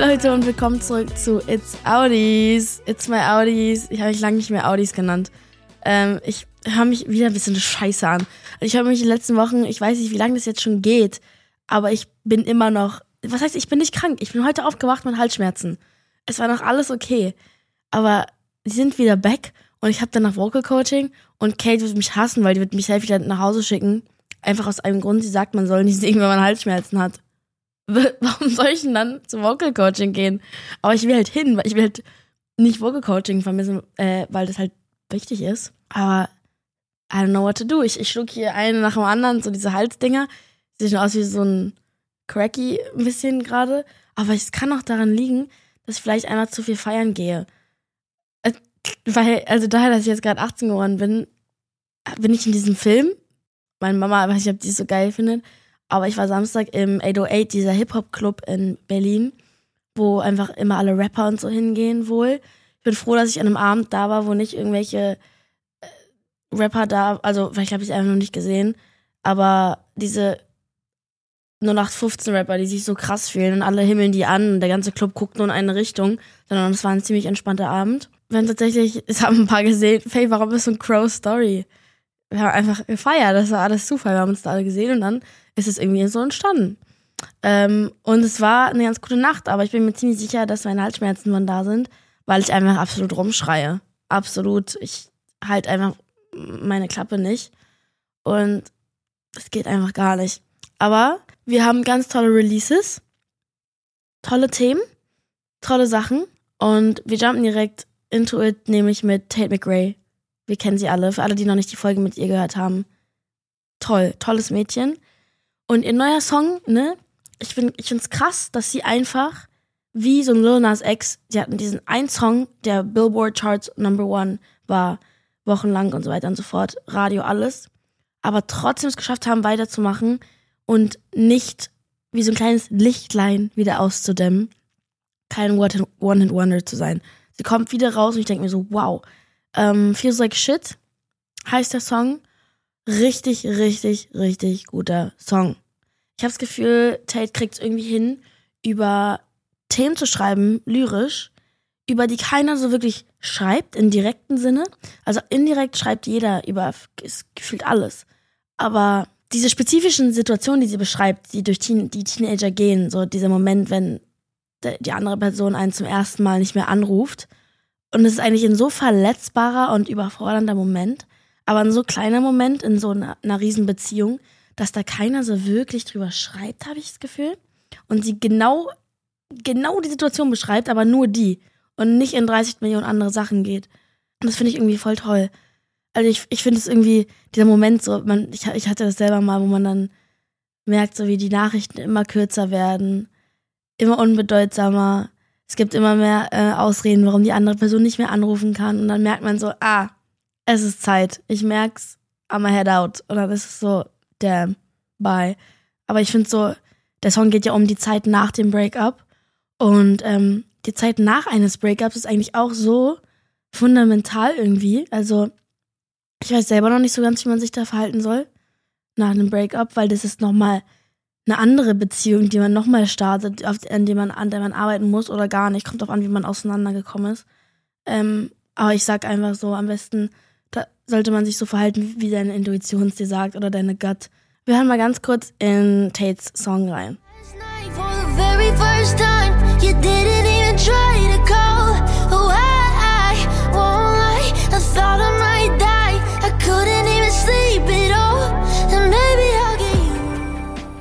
Leute und willkommen zurück zu It's Audis. It's my Audis. Ich habe mich lange nicht mehr Audis genannt. Ähm, ich höre mich wieder ein bisschen scheiße an. Ich habe mich in den letzten Wochen, ich weiß nicht, wie lange das jetzt schon geht, aber ich bin immer noch. Was heißt, ich bin nicht krank. Ich bin heute aufgewacht mit Halsschmerzen. Es war noch alles okay. Aber die sind wieder back und ich habe danach Vocal Coaching und Kate wird mich hassen, weil die wird mich selbst wieder nach Hause schicken. Einfach aus einem Grund, sie sagt, man soll nicht singen, wenn man Halsschmerzen hat. Warum soll ich denn dann zum Vocal Coaching gehen? Aber ich will halt hin, weil ich will halt nicht Vocal Coaching vermissen, äh, weil das halt wichtig ist. Aber I don't know what to do. Ich, ich schluck hier eine nach dem anderen, so diese Halsdinger. Sieht schon aus wie so ein Cracky ein bisschen gerade. Aber es kann auch daran liegen, dass ich vielleicht einmal zu viel feiern gehe. Äh, weil, also daher, dass ich jetzt gerade 18 geworden bin, bin ich in diesem Film. Meine Mama, weiß nicht, ob die so geil findet, aber ich war Samstag im 808, dieser Hip-Hop-Club in Berlin, wo einfach immer alle Rapper und so hingehen wohl. Ich bin froh, dass ich an einem Abend da war, wo nicht irgendwelche äh, Rapper da, also vielleicht habe ich es einfach noch nicht gesehen, aber diese 0815 Rapper, die sich so krass fühlen und alle himmeln die an und der ganze Club guckt nur in eine Richtung, sondern es war ein ziemlich entspannter Abend. Wir haben tatsächlich, es haben ein paar gesehen, Faye, warum ist so ein Crow Story? Wir haben einfach gefeiert, das war alles Zufall, wir haben uns da alle gesehen und dann ist es irgendwie so entstanden. Ähm, und es war eine ganz gute Nacht, aber ich bin mir ziemlich sicher, dass meine Halsschmerzen von da sind, weil ich einfach absolut rumschreie. Absolut. Ich halt einfach meine Klappe nicht. Und es geht einfach gar nicht. Aber wir haben ganz tolle Releases, tolle Themen, tolle Sachen und wir jumpen direkt into it, nämlich mit Tate McRae. Wir kennen sie alle, für alle, die noch nicht die Folge mit ihr gehört haben. Toll, tolles Mädchen. Und ihr neuer Song, ne? Ich finde ich find's krass, dass sie einfach wie so ein Lil Nas X, sie hatten diesen einen Song, der Billboard Charts Number One war, wochenlang und so weiter und so fort, Radio, alles, aber trotzdem es geschafft haben, weiterzumachen und nicht wie so ein kleines Lichtlein wieder auszudämmen, kein One-Hit-Wonder zu sein. Sie kommt wieder raus und ich denke mir so, wow. Ähm, Feels Like Shit heißt der Song. Richtig, richtig, richtig guter Song. Ich habe das Gefühl, Tate kriegt es irgendwie hin, über Themen zu schreiben, lyrisch, über die keiner so wirklich schreibt, im direkten Sinne. Also indirekt schreibt jeder über gefühlt alles. Aber diese spezifischen Situationen, die sie beschreibt, die durch Teen, die Teenager gehen, so dieser Moment, wenn die andere Person einen zum ersten Mal nicht mehr anruft. Und es ist eigentlich ein so verletzbarer und überfordernder Moment, aber ein so kleiner Moment in so einer, einer riesen Beziehung, dass da keiner so wirklich drüber schreibt, habe ich das Gefühl. Und sie genau, genau die Situation beschreibt, aber nur die. Und nicht in 30 Millionen andere Sachen geht. Und das finde ich irgendwie voll toll. Also ich, ich finde es irgendwie, dieser Moment so, man, ich, ich hatte das selber mal, wo man dann merkt, so wie die Nachrichten immer kürzer werden, immer unbedeutsamer. Es gibt immer mehr äh, Ausreden, warum die andere Person nicht mehr anrufen kann. Und dann merkt man so, ah, es ist Zeit. Ich merk's, I'm a head out. Und dann ist es so, damn, bye. Aber ich finde so, der Song geht ja um die Zeit nach dem Breakup. Und ähm, die Zeit nach eines Breakups ist eigentlich auch so fundamental irgendwie. Also ich weiß selber noch nicht so ganz, wie man sich da verhalten soll nach einem Breakup, weil das ist nochmal eine andere Beziehung, die man nochmal startet, an, der man, an der man arbeiten muss oder gar nicht. Kommt drauf an, wie man auseinandergekommen ist. Ähm, aber ich sag einfach so, am besten da sollte man sich so verhalten, wie deine Intuition es dir sagt oder deine Gut. Wir hören mal ganz kurz in Tates Song rein.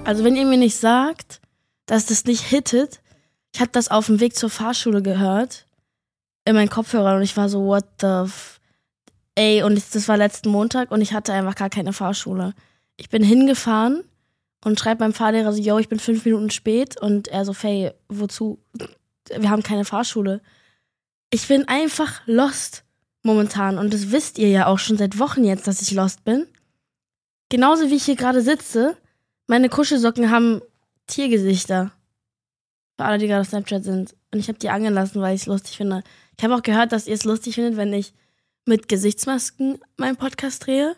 Also wenn ihr mir nicht sagt, dass das nicht hittet, ich habe das auf dem Weg zur Fahrschule gehört in meinen Kopfhörern und ich war so, what the f Ey, und das war letzten Montag und ich hatte einfach gar keine Fahrschule. Ich bin hingefahren und schreibe meinem Fahrlehrer so, yo, ich bin fünf Minuten spät und er so, Faye, wozu? Wir haben keine Fahrschule. Ich bin einfach lost momentan und das wisst ihr ja auch schon seit Wochen jetzt, dass ich lost bin. Genauso wie ich hier gerade sitze meine Kuschelsocken haben Tiergesichter. Für alle, die gerade auf Snapchat sind. Und ich habe die angelassen, weil ich es lustig finde. Ich habe auch gehört, dass ihr es lustig findet, wenn ich mit Gesichtsmasken meinen Podcast drehe.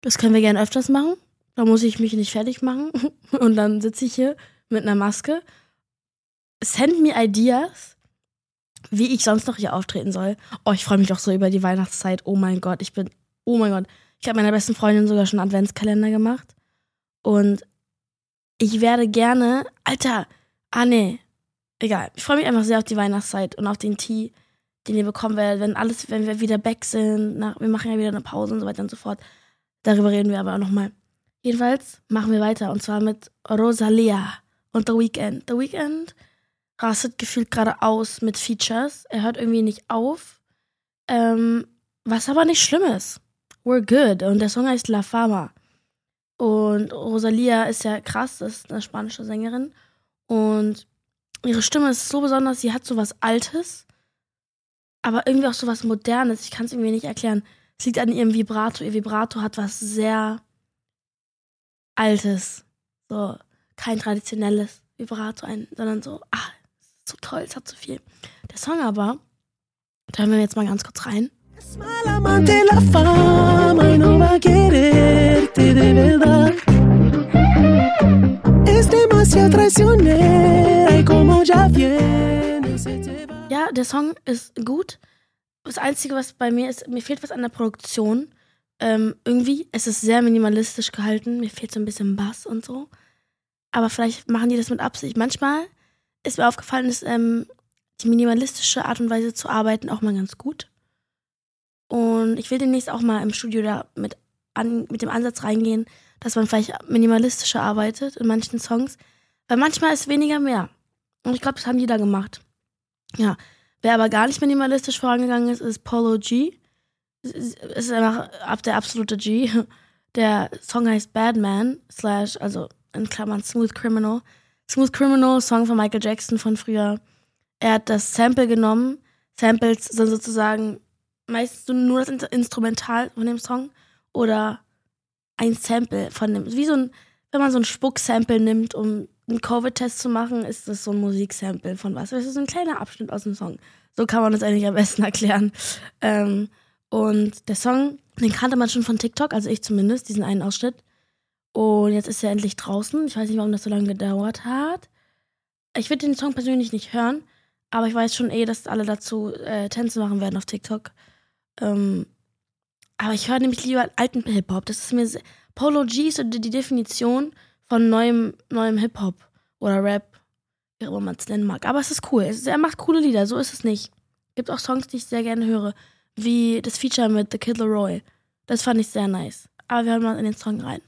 Das können wir gerne öfters machen. Da muss ich mich nicht fertig machen. Und dann sitze ich hier mit einer Maske. send me ideas, wie ich sonst noch hier auftreten soll. Oh, ich freue mich doch so über die Weihnachtszeit. Oh mein Gott, ich bin, oh mein Gott. Ich habe meiner besten Freundin sogar schon einen Adventskalender gemacht. Und ich werde gerne, Alter, ah nee, egal. Ich freue mich einfach sehr auf die Weihnachtszeit und auf den Tee, den ihr bekommen werdet, wenn alles, wenn wir wieder back sind. Nach, wir machen ja wieder eine Pause und so weiter und so fort. Darüber reden wir aber auch nochmal. Jedenfalls machen wir weiter und zwar mit Rosalia und The Weeknd. The Weeknd rastet gefühlt gerade aus mit Features. Er hört irgendwie nicht auf. Ähm, was aber nicht schlimm ist. We're good. Und der Song heißt La Fama. Und Rosalia ist ja krass, das ist eine spanische Sängerin. Und ihre Stimme ist so besonders, sie hat so was Altes, aber irgendwie auch so was Modernes. Ich kann es irgendwie nicht erklären. Es liegt an ihrem Vibrato. Ihr Vibrato hat was sehr Altes. So, kein traditionelles Vibrato, ein, sondern so, ah, so toll, es hat so viel. Der Song aber, da hören wir jetzt mal ganz kurz rein. Es demasiado traicionera y como ya viene te va. Der Song ist gut. Das Einzige, was bei mir ist, mir fehlt was an der Produktion. Ähm, irgendwie, es ist sehr minimalistisch gehalten. Mir fehlt so ein bisschen Bass und so. Aber vielleicht machen die das mit Absicht. Manchmal ist mir aufgefallen, ist ähm, die minimalistische Art und Weise zu arbeiten auch mal ganz gut. Und ich will demnächst auch mal im Studio da mit, an, mit dem Ansatz reingehen, dass man vielleicht minimalistischer arbeitet in manchen Songs. Weil manchmal ist weniger mehr. Und ich glaube, das haben die da gemacht. Ja. Wer aber gar nicht minimalistisch vorangegangen ist, ist Polo G. Es ist einfach ab der absolute G. Der Song heißt Bad Man, slash, also in Klammern Smooth Criminal. Smooth Criminal, Song von Michael Jackson von früher. Er hat das Sample genommen. Samples sind sozusagen meistens nur das Instrumental von dem Song oder ein Sample von dem. Wie so ein, wenn man so ein Spucksample nimmt, um einen Covid-Test zu machen, ist das so ein Musiksample von was. Das ist so ein kleiner Abschnitt aus dem Song. So kann man das eigentlich am besten erklären. Ähm, und der Song, den kannte man schon von TikTok, also ich zumindest, diesen einen Ausschnitt. Und jetzt ist er endlich draußen. Ich weiß nicht, warum das so lange gedauert hat. Ich würde den Song persönlich nicht hören, aber ich weiß schon eh, dass alle dazu äh, Tänze machen werden auf TikTok. Ähm, aber ich höre nämlich lieber alten Hip-Hop. Das ist mir. Polo G ist die Definition von neuem, neuem Hip-Hop oder Rap, wie immer man es nennen mag. Aber es ist cool. Es ist, er macht coole Lieder, so ist es nicht. Gibt auch Songs, die ich sehr gerne höre, wie das Feature mit The Kid Leroy. Das fand ich sehr nice. Aber wir hören mal in den Song rein.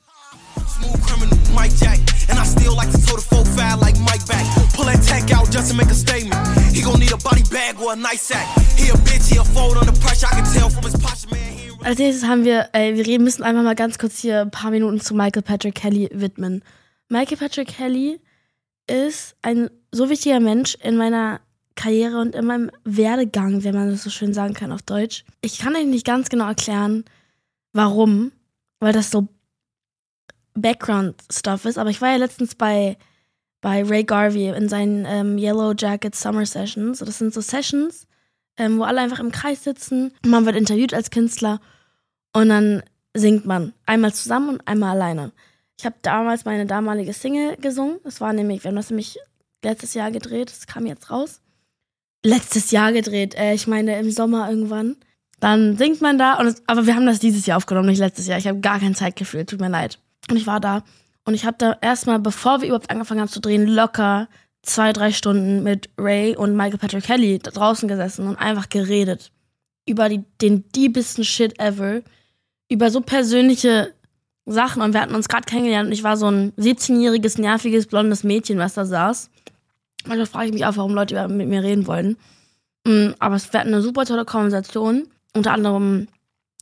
Smooth Mike Jack. And I still like to toe the full foul like Mike back. Pull that tech out just to make a statement. He gon' need a body bag or a nice sack. He a bitch, he a fold under pressure. I can tell from his posture, man. Als nächstes haben wir, äh, wir müssen einfach mal ganz kurz hier ein paar Minuten zu Michael Patrick Kelly widmen. Michael Patrick Kelly ist ein so wichtiger Mensch in meiner Karriere und in meinem Werdegang, wenn man das so schön sagen kann auf Deutsch. Ich kann euch nicht ganz genau erklären, warum, weil das so Background-Stuff ist, aber ich war ja letztens bei, bei Ray Garvey in seinen ähm, Yellow Jacket Summer Sessions. Das sind so Sessions, ähm, wo alle einfach im Kreis sitzen. Man wird interviewt als Künstler und dann singt man. Einmal zusammen und einmal alleine. Ich habe damals meine damalige Single gesungen. Das war nämlich, wir haben das nämlich letztes Jahr gedreht. Das kam jetzt raus. Letztes Jahr gedreht. Äh, ich meine im Sommer irgendwann. Dann singt man da. Es, aber wir haben das dieses Jahr aufgenommen, nicht letztes Jahr. Ich habe gar kein Zeitgefühl. Tut mir leid. Und ich war da. Und ich habe da erstmal, bevor wir überhaupt angefangen haben zu drehen, locker zwei, drei Stunden mit Ray und Michael Patrick Kelly da draußen gesessen und einfach geredet. Über die, den diebsten Shit ever. Über so persönliche Sachen. Und wir hatten uns gerade kennengelernt und ich war so ein 17-jähriges, nerviges, blondes Mädchen, was da saß. Und da frage ich mich auch, warum Leute mit mir reden wollen. Mm, aber es war eine super tolle Konversation. Unter anderem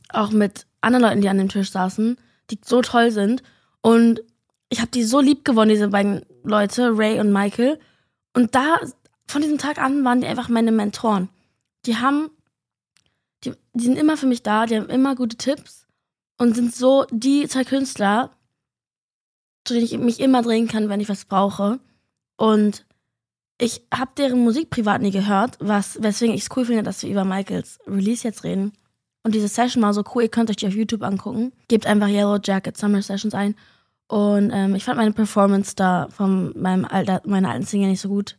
auch mit anderen Leuten, die an dem Tisch saßen, die so toll sind. Und ich habe die so lieb gewonnen, diese beiden Leute, Ray und Michael. Und da, von diesem Tag an, waren die einfach meine Mentoren. Die haben, die, die sind immer für mich da, die haben immer gute Tipps und sind so die zwei Künstler, zu denen ich mich immer drehen kann, wenn ich was brauche. Und ich habe deren Musik privat nie gehört, was, weswegen ich es cool finde, dass wir über Michaels Release jetzt reden. Und diese Session war so cool, ihr könnt euch die auf YouTube angucken. Gebt einfach Yellow Jacket Summer Sessions ein und ähm, ich fand meine Performance da von meinem alter, meiner alten Single nicht so gut.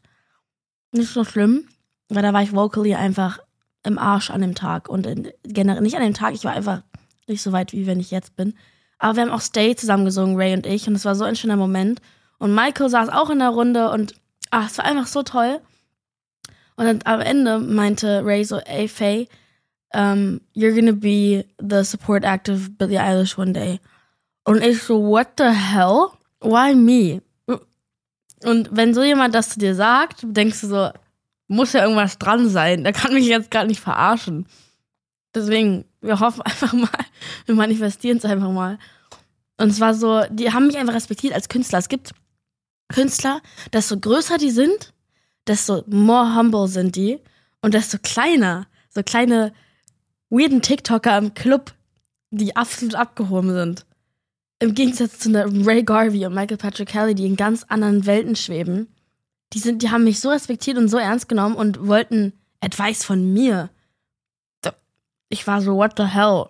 nicht so schlimm, weil da war ich vocally einfach im Arsch an dem Tag und generell nicht an dem Tag, ich war einfach nicht so weit, wie wenn ich jetzt bin. Aber wir haben auch Stay zusammen gesungen, Ray und ich, und es war so ein schöner Moment. Und Michael saß auch in der Runde und ach, es war einfach so toll. Und dann am Ende meinte Ray so, ey Faye, um, you're gonna be the support act of Billie Eilish one day. Und ich so, what the hell? Why me? Und wenn so jemand das zu dir sagt, denkst du so, muss ja irgendwas dran sein. Der kann mich jetzt gerade nicht verarschen. Deswegen, wir hoffen einfach mal, wir manifestieren es einfach mal. Und es war so, die haben mich einfach respektiert als Künstler. Es gibt Künstler, desto größer die sind, desto more humble sind die und desto kleiner, so kleine weirden TikToker im Club, die absolut abgehoben sind. Im Gegensatz zu Ray Garvey und Michael Patrick Kelly, die in ganz anderen Welten schweben. Die, sind, die haben mich so respektiert und so ernst genommen und wollten Advice von mir. Ich war so, what the hell?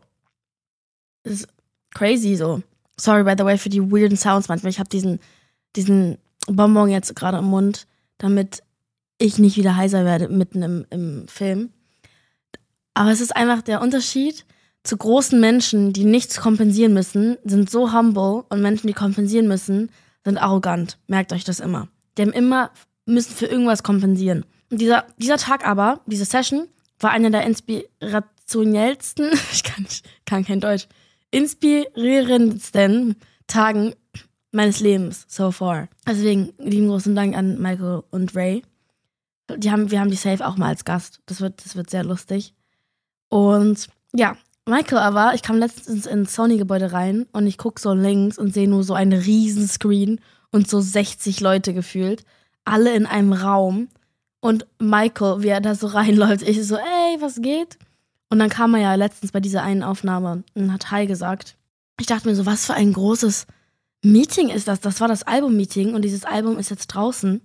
Das ist crazy so. Sorry, by the way, für die weirden Sounds manchmal. Ich habe diesen, diesen Bonbon jetzt gerade im Mund, damit ich nicht wieder heiser werde mitten im, im Film. Aber es ist einfach der Unterschied zu großen Menschen, die nichts kompensieren müssen, sind so humble und Menschen, die kompensieren müssen, sind arrogant. Merkt euch das immer. Die haben immer, müssen für irgendwas kompensieren. Und dieser, dieser Tag aber, diese Session, war einer der inspirationellsten, ich kann, kann kein Deutsch, inspirierendsten Tagen meines Lebens so far. Deswegen lieben großen Dank an Michael und Ray. Die haben, wir haben die Safe auch mal als Gast. Das wird, das wird sehr lustig. Und ja, Michael aber, ich kam letztens ins Sony-Gebäude rein und ich gucke so links und sehe nur so einen riesen Screen und so 60 Leute gefühlt. Alle in einem Raum. Und Michael, wie er da so reinläuft, ich so, ey, was geht? Und dann kam er ja letztens bei dieser einen Aufnahme und hat Hi gesagt. Ich dachte mir so, was für ein großes Meeting ist das? Das war das Album-Meeting und dieses Album ist jetzt draußen.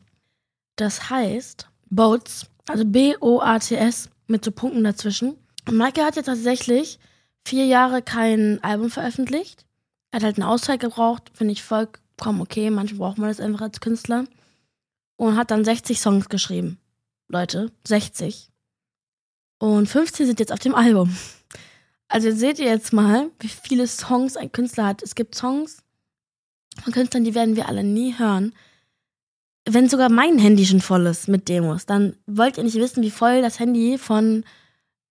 Das heißt Boats, also B-O-A-T-S mit so Punkten dazwischen. Und Michael hat ja tatsächlich vier Jahre kein Album veröffentlicht. Er hat halt eine Auszeit gebraucht, finde ich vollkommen okay. Manchmal braucht man das einfach als Künstler. Und hat dann 60 Songs geschrieben. Leute, 60. Und 15 sind jetzt auf dem Album. Also seht ihr jetzt mal, wie viele Songs ein Künstler hat. Es gibt Songs von Künstlern, die werden wir alle nie hören. Wenn sogar mein Handy schon voll ist mit Demos, dann wollt ihr nicht wissen, wie voll das Handy von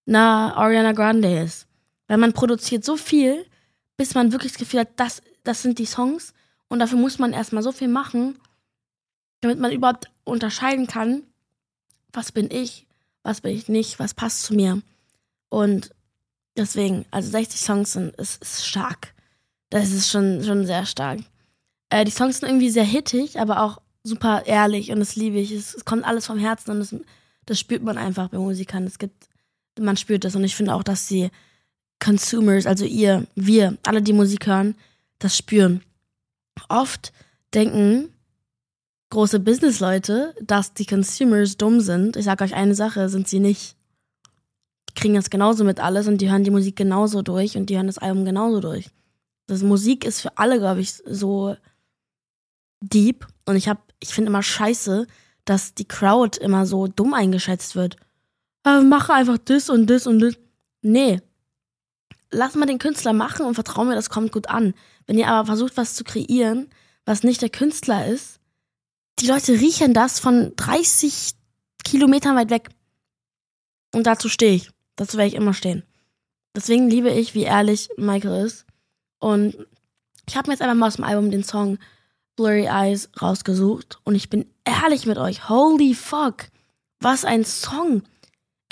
einer Ariana Grande ist. Weil man produziert so viel, bis man wirklich das Gefühl hat, das, das sind die Songs. Und dafür muss man erstmal so viel machen, damit man überhaupt unterscheiden kann, was bin ich, was bin ich nicht, was passt zu mir. Und deswegen, also 60 Songs sind, ist, ist stark. Das ist schon, schon sehr stark. Äh, die Songs sind irgendwie sehr hittig, aber auch super ehrlich und das liebe ich. Es, es kommt alles vom Herzen und das, das spürt man einfach bei Musikern. Es gibt, man spürt das und ich finde auch, dass sie Consumers, also ihr, wir, alle, die Musik hören, das spüren. Oft denken große Businessleute, dass die Consumers dumm sind. Ich sage euch eine Sache, sind sie nicht. Die kriegen das genauso mit alles und die hören die Musik genauso durch und die hören das Album genauso durch. Das Musik ist für alle, glaube ich, so deep und ich habe, ich finde immer scheiße, dass die Crowd immer so dumm eingeschätzt wird. Äh, mach einfach das und das und das. Nee, lass mal den Künstler machen und vertrau mir, das kommt gut an. Wenn ihr aber versucht, was zu kreieren, was nicht der Künstler ist, die Leute riechen das von 30 Kilometern weit weg. Und dazu stehe ich. Dazu werde ich immer stehen. Deswegen liebe ich, wie ehrlich Michael ist. Und ich habe mir jetzt einfach mal aus dem Album den Song Blurry Eyes rausgesucht. Und ich bin ehrlich mit euch. Holy fuck. Was ein Song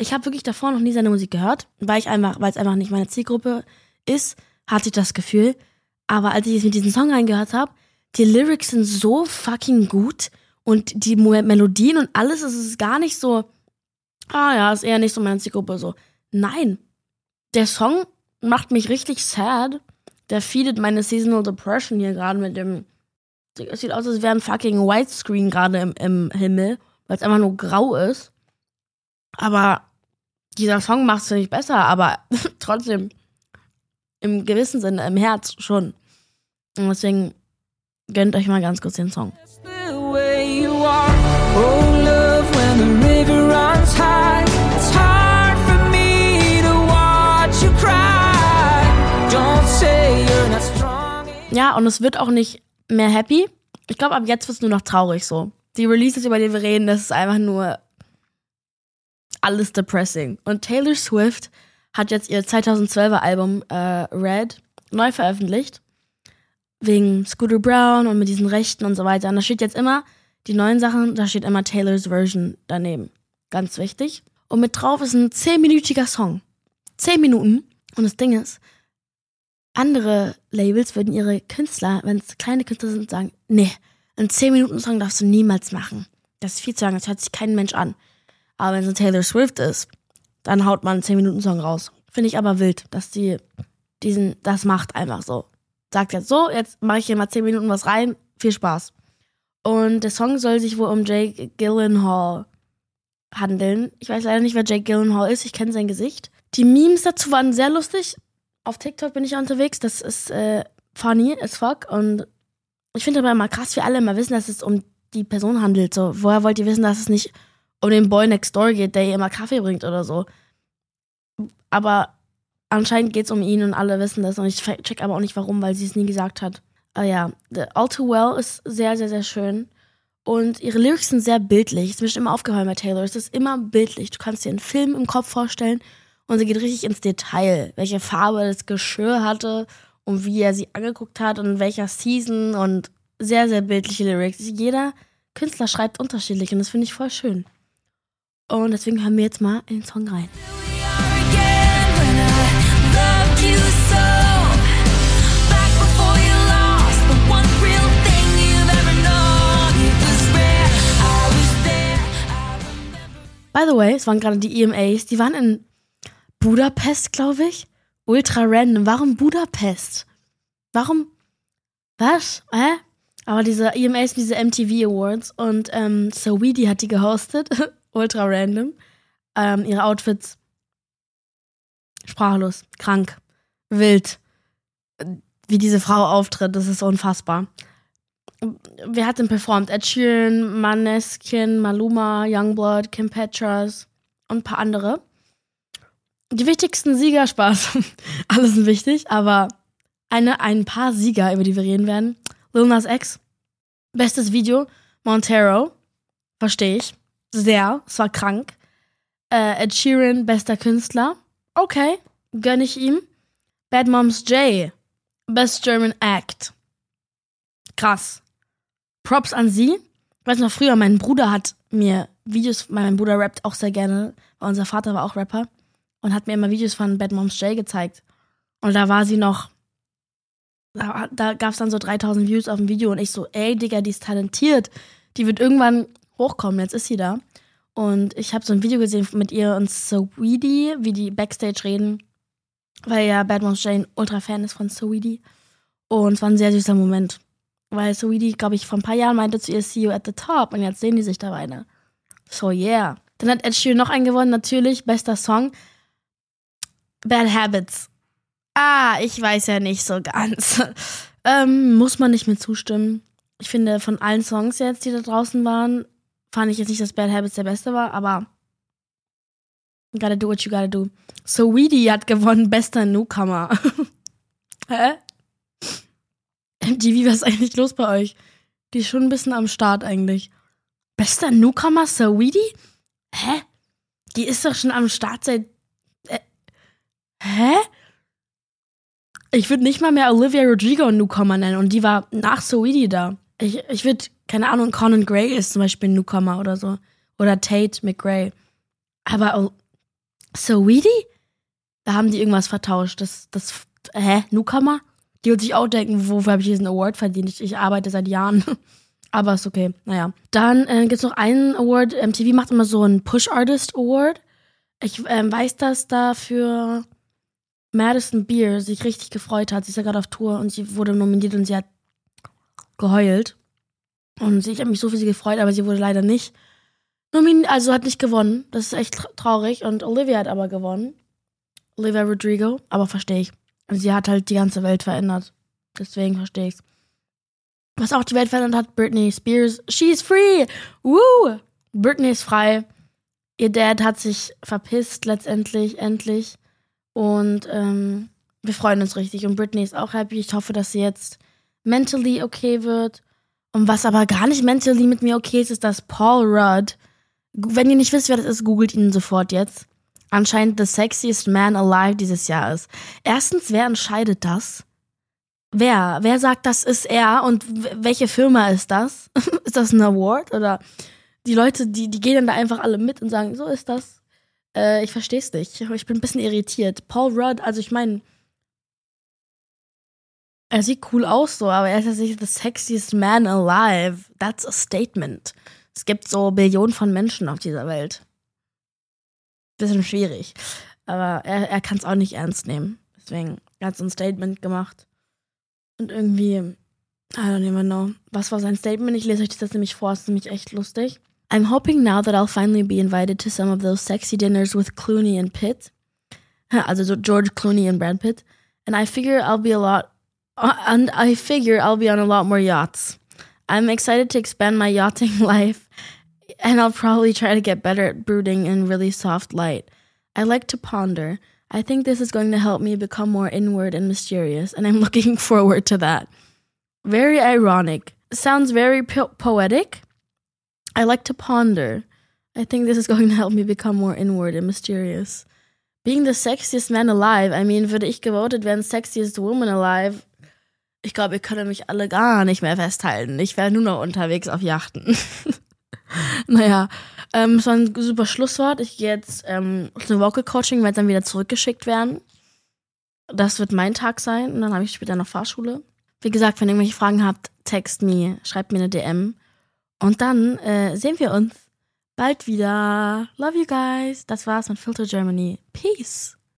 ich habe wirklich davor noch nie seine Musik gehört, weil ich einfach, weil es einfach nicht meine Zielgruppe ist, hatte ich das Gefühl. Aber als ich jetzt mit diesem Song reingehört habe, die Lyrics sind so fucking gut und die Melodien und alles, es ist gar nicht so, ah ja, ist eher nicht so meine Zielgruppe so. Nein, der Song macht mich richtig sad. Der feedet meine Seasonal Depression hier gerade mit dem. Es sieht aus, als wäre ein fucking Widescreen gerade im, im Himmel, weil es einfach nur grau ist. Aber dieser Song macht es nicht besser, aber trotzdem im gewissen Sinne, im Herz schon. Und deswegen Gönnt euch mal ganz kurz den Song. Ja, und es wird auch nicht mehr happy. Ich glaube, ab jetzt wird es nur noch traurig so. Die Releases, über die wir reden, das ist einfach nur alles depressing. Und Taylor Swift hat jetzt ihr 2012er Album äh, Red neu veröffentlicht. Wegen Scooter Brown und mit diesen Rechten und so weiter. Und da steht jetzt immer, die neuen Sachen, da steht immer Taylors Version daneben. Ganz wichtig. Und mit drauf ist ein 10-minütiger Song. 10 Minuten. Und das Ding ist, andere Labels würden ihre Künstler, wenn es kleine Künstler sind, sagen, nee, einen 10-Minuten-Song darfst du niemals machen. Das ist viel zu lang, das hört sich kein Mensch an. Aber wenn es ein Taylor Swift ist, dann haut man einen 10-Minuten-Song raus. Finde ich aber wild, dass die diesen, das macht einfach so. Sagt jetzt so, jetzt mache ich hier mal 10 Minuten was rein, viel Spaß. Und der Song soll sich wohl um Jake Gyllenhaal handeln. Ich weiß leider nicht, wer Jake Gyllenhaal ist, ich kenne sein Gesicht. Die Memes dazu waren sehr lustig. Auf TikTok bin ich ja unterwegs, das ist äh, funny as fuck. Und ich finde aber immer krass, wie alle immer wissen, dass es um die Person handelt. So, woher wollt ihr wissen, dass es nicht um den Boy next door geht, der ihr immer Kaffee bringt oder so? Aber anscheinend geht es um ihn und alle wissen das und ich check aber auch nicht warum, weil sie es nie gesagt hat. Aber ja, The All Too Well ist sehr, sehr, sehr schön. Und ihre Lyrics sind sehr bildlich. Es ist mir immer aufgefallen bei Taylor. Es ist immer bildlich. Du kannst dir einen Film im Kopf vorstellen und sie geht richtig ins Detail, welche Farbe das Geschirr hatte und wie er sie angeguckt hat und in welcher Season und sehr, sehr bildliche Lyrics. Jeder Künstler schreibt unterschiedlich und das finde ich voll schön. Und deswegen hören wir jetzt mal in den Song rein. By the way, es waren gerade die EMAs, die waren in Budapest, glaube ich. Ultra random. Warum Budapest? Warum? Was? Hä? Aber diese EMAs, diese MTV Awards und ähm, Saweetie hat die gehostet. Ultra random. Ähm, ihre Outfits sprachlos, krank, wild. Wie diese Frau auftritt, das ist unfassbar. Wer hat denn performt? Ed Sheeran, Maneskin, Maluma, Youngblood, Kim Petras und ein paar andere. Die wichtigsten Sieger, Spaß. Alle sind wichtig, aber eine, ein paar Sieger, über die wir reden werden. Lil Nas X. Bestes Video. Montero. Verstehe ich. Sehr. Es war krank. Äh, Ed Sheeran, bester Künstler. Okay. Gönn ich ihm. Bad Moms J. Best German Act. Krass. Props an sie. Ich weiß noch früher, mein Bruder hat mir Videos, mein Bruder rappt auch sehr gerne, weil unser Vater war auch Rapper und hat mir immer Videos von Bad Moms J gezeigt. Und da war sie noch, da, da gab es dann so 3000 Views auf dem Video und ich so, ey Digga, die ist talentiert. Die wird irgendwann hochkommen, jetzt ist sie da. Und ich habe so ein Video gesehen mit ihr und Saweetie, wie die Backstage reden, weil ja Bad Moms J ein Ultra-Fan ist von Saweetie. Und es war ein sehr süßer Moment. Weil Saweetie, glaube ich, vor ein paar Jahren meinte zu ihr, see you at the top. Und jetzt sehen die sich da beide. So, yeah. Dann hat Ed Sheeran noch einen gewonnen, natürlich. Bester Song. Bad Habits. Ah, ich weiß ja nicht so ganz. ähm, muss man nicht mehr zustimmen. Ich finde, von allen Songs jetzt, die da draußen waren, fand ich jetzt nicht, dass Bad Habits der beste war, aber gotta do what you gotta do. So Weedy hat gewonnen, bester Newcomer. Hä? MTV, was ist eigentlich los bei euch? Die ist schon ein bisschen am Start eigentlich. Bester Newcomer, Saweetie? Hä? Die ist doch schon am Start seit Hä? Ich würde nicht mal mehr Olivia Rodrigo Newcomer nennen und die war nach Saweetie da. Ich, ich würde, keine Ahnung, Conan Gray ist zum Beispiel ein Newcomer oder so. Oder Tate McRae. Aber oh, Saweetie? Da haben die irgendwas vertauscht. Das, das, hä? Newcomer? Die wird sich auch denken, wofür habe ich diesen Award verdient? Ich, ich arbeite seit Jahren. Aber ist okay. Naja. Dann äh, gibt es noch einen Award. MTV macht immer so einen Push Artist Award. Ich ähm, weiß, dass da für Madison Beer sich richtig gefreut hat. Sie ist ja gerade auf Tour und sie wurde nominiert und sie hat geheult. Und ich habe mich so für sie gefreut, aber sie wurde leider nicht nominiert, also hat nicht gewonnen. Das ist echt traurig. Und Olivia hat aber gewonnen. Olivia Rodrigo, aber verstehe ich. Sie hat halt die ganze Welt verändert. Deswegen verstehe ich's. Was auch die Welt verändert hat, Britney Spears. She's free! Woo! Britney ist frei. Ihr Dad hat sich verpisst letztendlich, endlich. Und ähm, wir freuen uns richtig. Und Britney ist auch happy. Ich hoffe, dass sie jetzt mentally okay wird. Und was aber gar nicht mentally mit mir okay ist, ist, dass Paul Rudd, wenn ihr nicht wisst, wer das ist, googelt ihn sofort jetzt, anscheinend the sexiest man alive dieses Jahr ist. Erstens, wer entscheidet das? Wer? Wer sagt, das ist er und welche Firma ist das? ist das ein Award? Oder die Leute, die, die gehen dann da einfach alle mit und sagen, so ist das. Äh, ich versteh's nicht. Ich bin ein bisschen irritiert. Paul Rudd, also ich meine, er sieht cool aus so, aber er ist ja nicht the sexiest man alive. That's a statement. Es gibt so Billionen von Menschen auf dieser Welt. Bisschen schwierig. Aber er, er kann es auch nicht ernst nehmen. Deswegen, hat so ein Statement gemacht. Und irgendwie, I don't even know. Was war sein Statement? Ich lese euch das nämlich vor, es ist nämlich echt lustig. I'm hoping now that I'll finally be invited to some of those sexy dinners with Clooney and Pitt. Also so George Clooney and Brad Pitt. And I figure I'll be a lot uh, and I figure I'll be on a lot more yachts. I'm excited to expand my yachting life, and I'll probably try to get better at brooding in really soft light. I like to ponder. I think this is going to help me become more inward and mysterious, and I'm looking forward to that. Very ironic. Sounds very po poetic. I like to ponder. I think this is going to help me become more inward and mysterious. Being the sexiest man alive, I mean, würde ich gewotet werden, sexiest woman alive, Ich glaube, ihr könnt mich alle gar nicht mehr festhalten. Ich wäre nur noch unterwegs auf Yachten. naja, ähm, es war ein super Schlusswort. Ich gehe jetzt ähm, zum Vocal Coaching, werde dann wieder zurückgeschickt werden. Das wird mein Tag sein und dann habe ich später noch Fahrschule. Wie gesagt, wenn ihr irgendwelche Fragen habt, text mir, schreibt mir eine DM. Und dann äh, sehen wir uns bald wieder. Love you guys. Das war's mit Filter Germany. Peace.